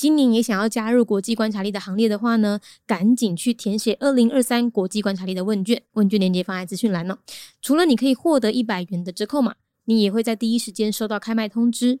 今年也想要加入国际观察力的行列的话呢，赶紧去填写二零二三国际观察力的问卷，问卷链接放在资讯栏哦。除了你可以获得一百元的折扣码，你也会在第一时间收到开卖通知。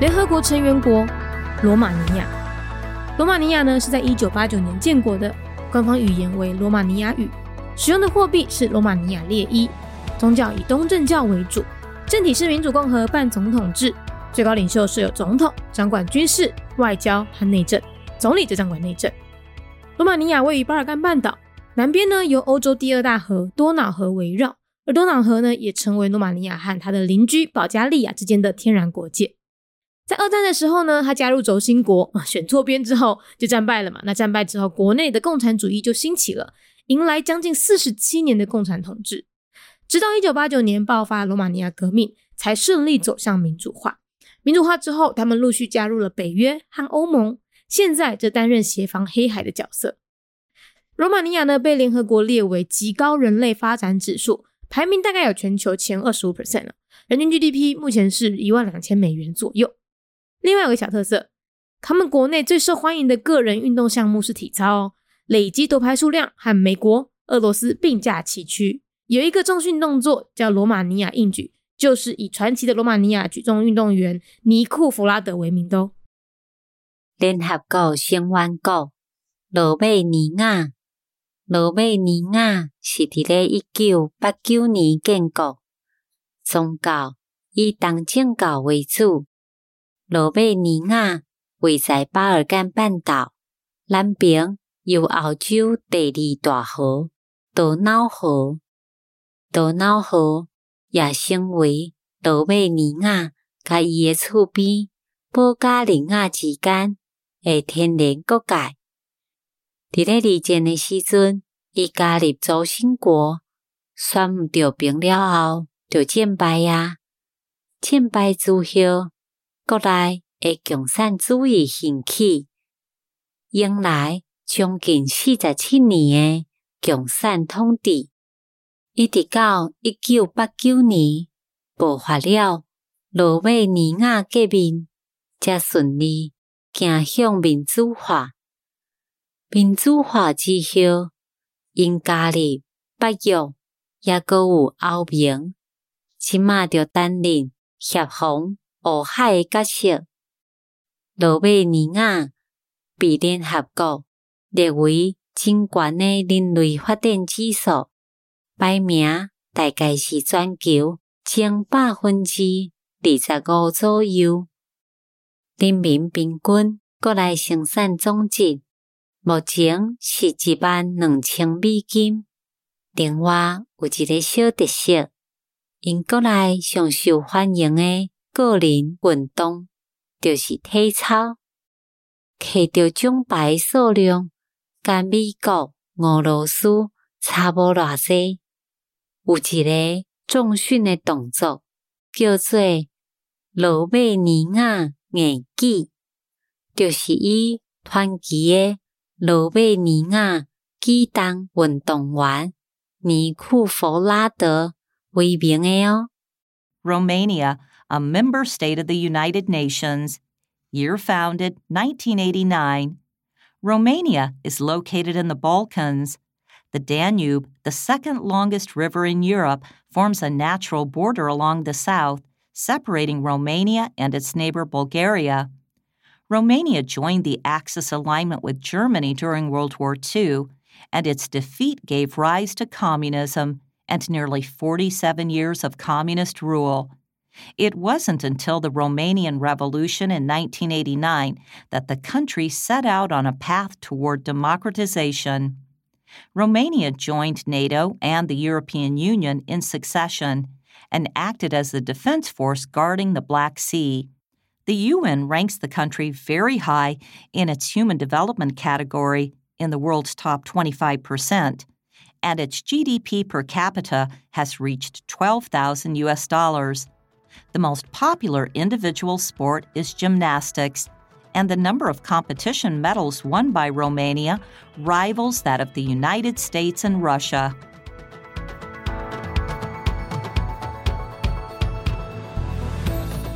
联合国成员国罗马尼亚，罗马尼亚呢是在一九八九年建国的，官方语言为罗马尼亚语，使用的货币是罗马尼亚列伊，宗教以东正教为主，政体是民主共和半总统制，最高领袖设有总统，掌管军事、外交和内政，总理则掌管内政。罗马尼亚位于巴尔干半岛南边呢，由欧洲第二大河多瑙河围绕，而多瑙河呢也成为罗马尼亚和它的邻居保加利亚之间的天然国界。在二战的时候呢，他加入轴心国啊，选错边之后就战败了嘛。那战败之后，国内的共产主义就兴起了，迎来将近四十七年的共产统治，直到一九八九年爆发罗马尼亚革命，才顺利走向民主化。民主化之后，他们陆续加入了北约和欧盟，现在则担任协防黑海的角色。罗马尼亚呢，被联合国列为极高人类发展指数，排名大概有全球前二十五 percent 了，人均 GDP 目前是一万两千美元左右。另外有个小特色，他们国内最受欢迎的个人运动项目是体操，累积夺牌数量和美国、俄罗斯并驾齐驱。有一个重训动作叫罗马尼亚硬举，就是以传奇的罗马尼亚举重运动员尼库弗拉德为名的哦。联合国成员国罗马尼亚，罗马尼亚是伫咧一九八九年建国，宗教以东正教为主。罗马尼亚位在巴尔干半岛南边，有欧洲第二大河多瑙河。多瑙河也成为罗马尼亚甲伊诶厝边保加利亚之间诶天然国界。伫咧二战诶时阵，伊加入轴心国，选毋着兵了后，就战败啊！战败之后。国内诶共产主义兴起，迎来将近四十七年诶共产统治，一直到一九八九年爆发了罗马尼亚革命，才顺利行向民主化。民主化之后，因加入北约，也阁有欧盟，即马着担任协防。乌海诶角色，罗马尼亚被联合国列为真悬诶人类发展指数，排名大概是全球前百分之二十五左右。人民平均国内生产总值目前是一万两千美金。另外有一个小特色，因国内上受欢迎诶。个人运动就是体操，摕到奖牌数量，甲美国、俄罗斯差无偌济。有一个重训的动作，叫做罗马尼亚硬举，就是以传奇的罗马尼亚机动运动员尼库弗拉德为名的哦。Romania, a member state of the United Nations. Year founded 1989. Romania is located in the Balkans. The Danube, the second longest river in Europe, forms a natural border along the south, separating Romania and its neighbor Bulgaria. Romania joined the Axis alignment with Germany during World War II, and its defeat gave rise to communism and nearly 47 years of communist rule. It wasn't until the Romanian Revolution in 1989 that the country set out on a path toward democratization. Romania joined NATO and the European Union in succession and acted as the defense force guarding the Black Sea. The UN ranks the country very high in its human development category in the world's top 25%, and its GDP per capita has reached 12,000 US dollars. The most popular individual sport is gymnastics, and the number of competition medals won by Romania rivals that of the United States and Russia.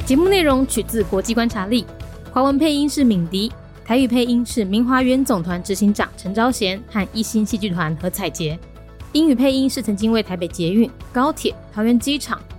节目内容取自国际观察力，华文配音是敏迪，台语配音是明华园总团执行长陈昭贤和一星戏剧团何彩杰，英语配音是曾经为台北捷运、高铁、桃园机场